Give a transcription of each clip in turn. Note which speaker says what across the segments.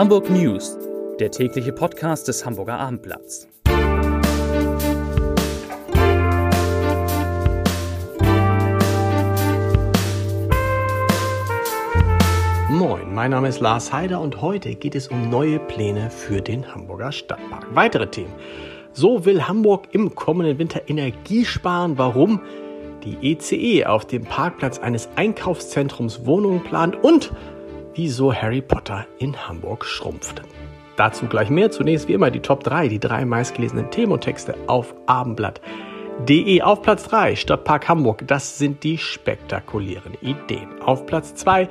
Speaker 1: Hamburg News, der tägliche Podcast des Hamburger Abendblatts.
Speaker 2: Moin, mein Name ist Lars Heider und heute geht es um neue Pläne für den Hamburger Stadtpark. Weitere Themen. So will Hamburg im kommenden Winter Energie sparen. Warum? Die ECE e auf dem Parkplatz eines Einkaufszentrums Wohnungen plant und wieso Harry Potter in Hamburg schrumpft. Dazu gleich mehr. Zunächst wie immer die Top 3, die drei meistgelesenen Themen und Texte auf abendblatt.de. Auf Platz 3 Stadtpark Hamburg. Das sind die spektakulären Ideen. Auf Platz 2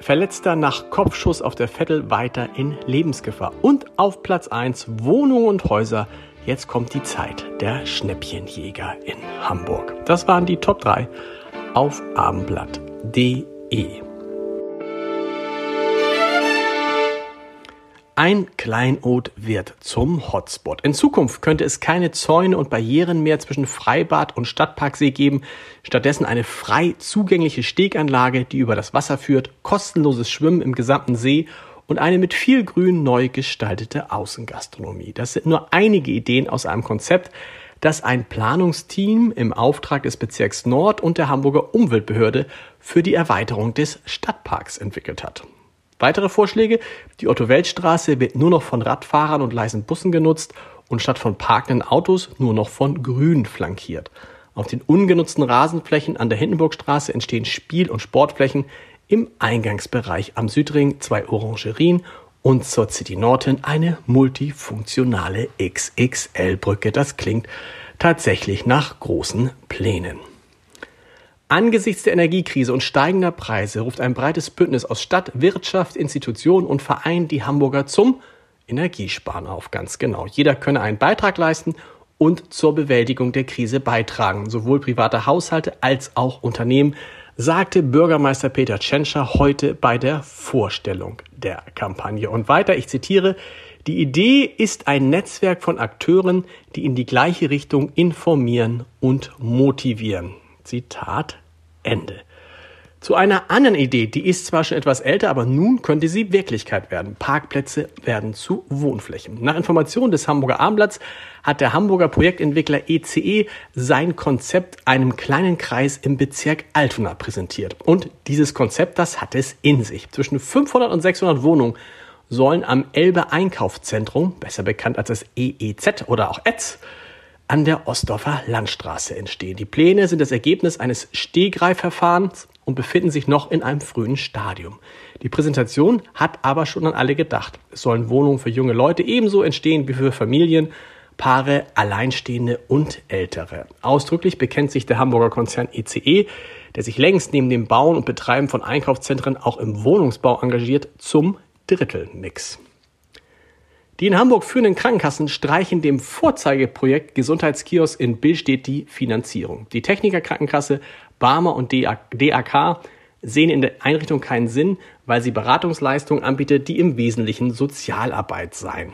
Speaker 2: Verletzter nach Kopfschuss auf der Vettel weiter in Lebensgefahr. Und auf Platz 1 Wohnungen und Häuser. Jetzt kommt die Zeit der Schnäppchenjäger in Hamburg. Das waren die Top 3 auf abendblatt.de. Ein Kleinod wird zum Hotspot. In Zukunft könnte es keine Zäune und Barrieren mehr zwischen Freibad und Stadtparksee geben, stattdessen eine frei zugängliche Steganlage, die über das Wasser führt, kostenloses Schwimmen im gesamten See und eine mit viel Grün neu gestaltete Außengastronomie. Das sind nur einige Ideen aus einem Konzept, das ein Planungsteam im Auftrag des Bezirks Nord und der Hamburger Umweltbehörde für die Erweiterung des Stadtparks entwickelt hat. Weitere Vorschläge, die Otto-Welt-Straße wird nur noch von Radfahrern und leisen Bussen genutzt und statt von parkenden Autos nur noch von Grün flankiert. Auf den ungenutzten Rasenflächen an der Hindenburgstraße entstehen Spiel- und Sportflächen, im Eingangsbereich am Südring zwei Orangerien und zur City Norton eine multifunktionale XXL-Brücke. Das klingt tatsächlich nach großen Plänen. Angesichts der Energiekrise und steigender Preise ruft ein breites Bündnis aus Stadt, Wirtschaft, Institutionen und Verein die Hamburger zum Energiesparen auf. Ganz genau. Jeder könne einen Beitrag leisten und zur Bewältigung der Krise beitragen. Sowohl private Haushalte als auch Unternehmen, sagte Bürgermeister Peter Tschentscher heute bei der Vorstellung der Kampagne. Und weiter, ich zitiere, die Idee ist ein Netzwerk von Akteuren, die in die gleiche Richtung informieren und motivieren. Zitat Ende. Zu einer anderen Idee, die ist zwar schon etwas älter, aber nun könnte sie Wirklichkeit werden. Parkplätze werden zu Wohnflächen. Nach Informationen des Hamburger Abendblatts hat der Hamburger Projektentwickler ECE e sein Konzept einem kleinen Kreis im Bezirk Altona präsentiert. Und dieses Konzept, das hat es in sich. Zwischen 500 und 600 Wohnungen sollen am Elbe Einkaufszentrum, besser bekannt als das EEZ oder auch ETZ, an der Ostdorfer Landstraße entstehen. Die Pläne sind das Ergebnis eines Stehgreifverfahrens und befinden sich noch in einem frühen Stadium. Die Präsentation hat aber schon an alle gedacht. Es sollen Wohnungen für junge Leute ebenso entstehen wie für Familien, Paare, Alleinstehende und Ältere. Ausdrücklich bekennt sich der Hamburger Konzern ECE, e, der sich längst neben dem Bauen und Betreiben von Einkaufszentren auch im Wohnungsbau engagiert, zum Drittelmix. Die in Hamburg führenden Krankenkassen streichen dem Vorzeigeprojekt Gesundheitskiosk in Billstedt die Finanzierung. Die Techniker Krankenkasse, Barmer und DAK sehen in der Einrichtung keinen Sinn, weil sie Beratungsleistungen anbietet, die im Wesentlichen Sozialarbeit seien.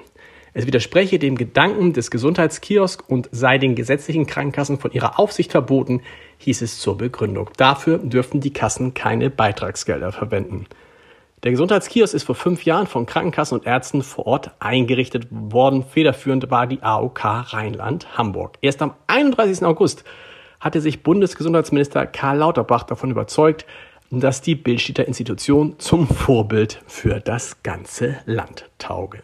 Speaker 2: Es widerspreche dem Gedanken des Gesundheitskiosk und sei den gesetzlichen Krankenkassen von ihrer Aufsicht verboten, hieß es zur Begründung. Dafür dürften die Kassen keine Beitragsgelder verwenden. Der Gesundheitskiosk ist vor fünf Jahren von Krankenkassen und Ärzten vor Ort eingerichtet worden. Federführend war die AOK Rheinland Hamburg. Erst am 31. August hatte sich Bundesgesundheitsminister Karl Lauterbach davon überzeugt, dass die Bildstädter Institution zum Vorbild für das ganze Land tauge.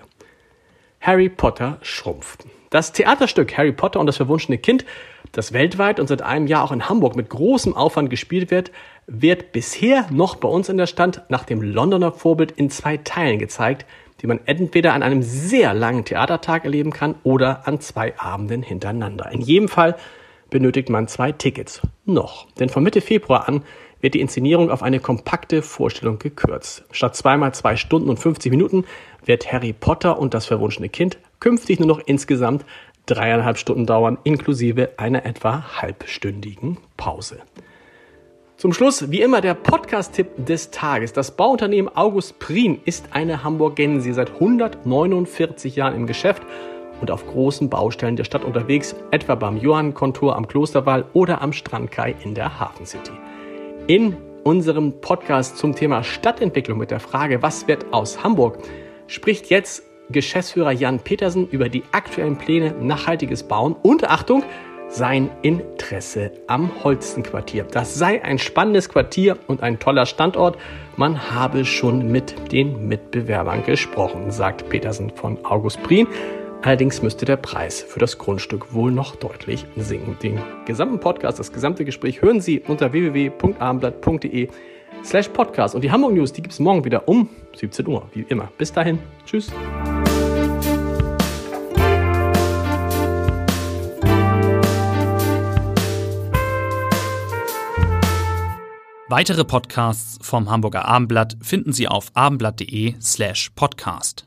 Speaker 2: Harry Potter schrumpft. Das Theaterstück Harry Potter und das verwunschene Kind das weltweit und seit einem Jahr auch in Hamburg mit großem Aufwand gespielt wird, wird bisher noch bei uns in der Stand nach dem Londoner Vorbild in zwei Teilen gezeigt, die man entweder an einem sehr langen Theatertag erleben kann oder an zwei Abenden hintereinander. In jedem Fall benötigt man zwei Tickets. Noch. Denn von Mitte Februar an wird die Inszenierung auf eine kompakte Vorstellung gekürzt. Statt zweimal zwei Stunden und 50 Minuten wird Harry Potter und das verwunschene Kind künftig nur noch insgesamt dreieinhalb Stunden dauern, inklusive einer etwa halbstündigen Pause. Zum Schluss, wie immer, der Podcast-Tipp des Tages. Das Bauunternehmen August Prien ist eine Hamburgensie seit 149 Jahren im Geschäft und auf großen Baustellen der Stadt unterwegs, etwa beim Johannkontor am Klosterwall oder am Strandkai in der Hafen City. In unserem Podcast zum Thema Stadtentwicklung mit der Frage, was wird aus Hamburg, spricht jetzt Geschäftsführer Jan Petersen über die aktuellen Pläne nachhaltiges Bauen und Achtung, sein Interesse am Holstenquartier. Das sei ein spannendes Quartier und ein toller Standort. Man habe schon mit den Mitbewerbern gesprochen, sagt Petersen von August Prien. Allerdings müsste der Preis für das Grundstück wohl noch deutlich sinken. Den gesamten Podcast, das gesamte Gespräch hören Sie unter www.abendblatt.de slash podcast. Und die Hamburg News, die gibt es morgen wieder um 17 Uhr, wie immer. Bis dahin. Tschüss.
Speaker 1: Weitere Podcasts vom Hamburger Abendblatt finden Sie auf abendblatt.de slash podcast.